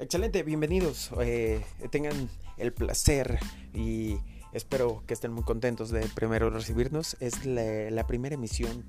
Excelente, bienvenidos. Eh, tengan el placer y espero que estén muy contentos de primero recibirnos. Es la, primera emisión,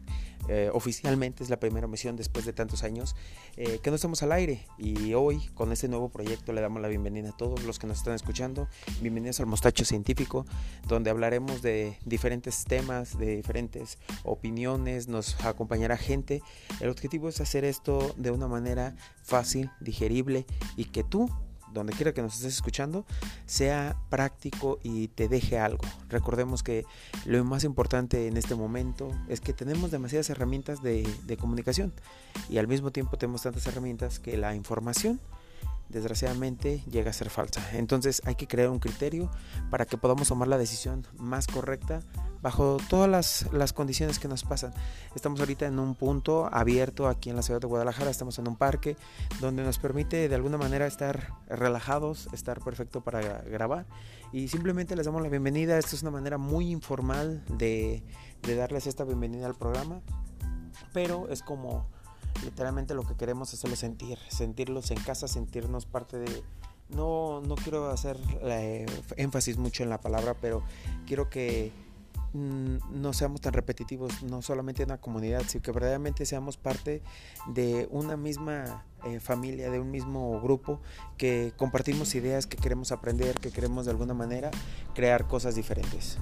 eh, oficialmente es la primera emisión después de tantos años eh, que no estamos al aire. Y hoy, con este nuevo proyecto, le damos la bienvenida a todos los que nos están escuchando. Bienvenidos al Mostacho Científico, donde hablaremos de diferentes temas, de diferentes opiniones. Nos acompañará gente. El objetivo es hacer esto de una manera fácil, digerible y que tú donde quiera que nos estés escuchando, sea práctico y te deje algo. Recordemos que lo más importante en este momento es que tenemos demasiadas herramientas de, de comunicación y al mismo tiempo tenemos tantas herramientas que la información desgraciadamente llega a ser falsa. Entonces hay que crear un criterio para que podamos tomar la decisión más correcta bajo todas las, condiciones que nos pasan. Estamos ahorita en un punto abierto aquí en la ciudad de Guadalajara, estamos en un parque donde nos permite de alguna manera estar relajados, estar perfecto para grabar y simplemente les damos la bienvenida. Esto es una manera muy informal de, de darles esta bienvenida al programa, pero es como literalmente lo que queremos es solo sentir, sentirlos en casa, sentirnos parte de... No, no quiero hacer eh, énfasis mucho en la palabra, pero quiero que mm, no seamos tan repetitivos, no solamente en una comunidad, sino que verdaderamente seamos parte de una misma eh, familia, de un mismo grupo, que compartimos ideas, que queremos aprender, que queremos de alguna manera crear cosas diferentes.